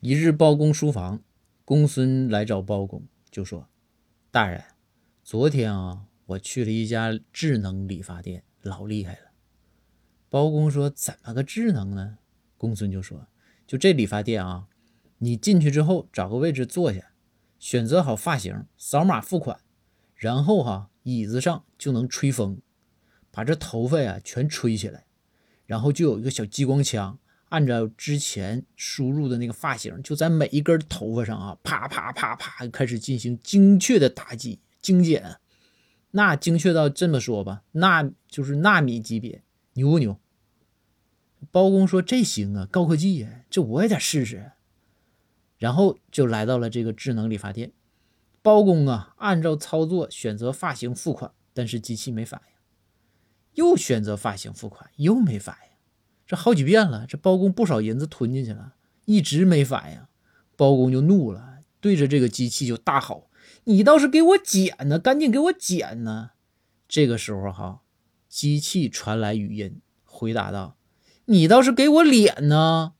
一日，包公书房，公孙来找包公，就说：“大人，昨天啊，我去了一家智能理发店，老厉害了。”包公说：“怎么个智能呢？”公孙就说：“就这理发店啊，你进去之后找个位置坐下，选择好发型，扫码付款，然后哈，椅子上就能吹风，把这头发呀全吹起来，然后就有一个小激光枪。”按照之前输入的那个发型，就在每一根头发上啊，啪啪啪啪开始进行精确的打击精简，那精确到这么说吧，那就是纳米级别，牛不牛？包公说这行啊，高科技呀，这我也得试试。然后就来到了这个智能理发店，包公啊，按照操作选择发型付款，但是机器没反应，又选择发型付款，又没反应。这好几遍了，这包公不少银子吞进去了，一直没反应。包公就怒了，对着这个机器就大吼：“你倒是给我剪呢，赶紧给我剪呢！”这个时候哈，机器传来语音回答道：“你倒是给我脸呢。”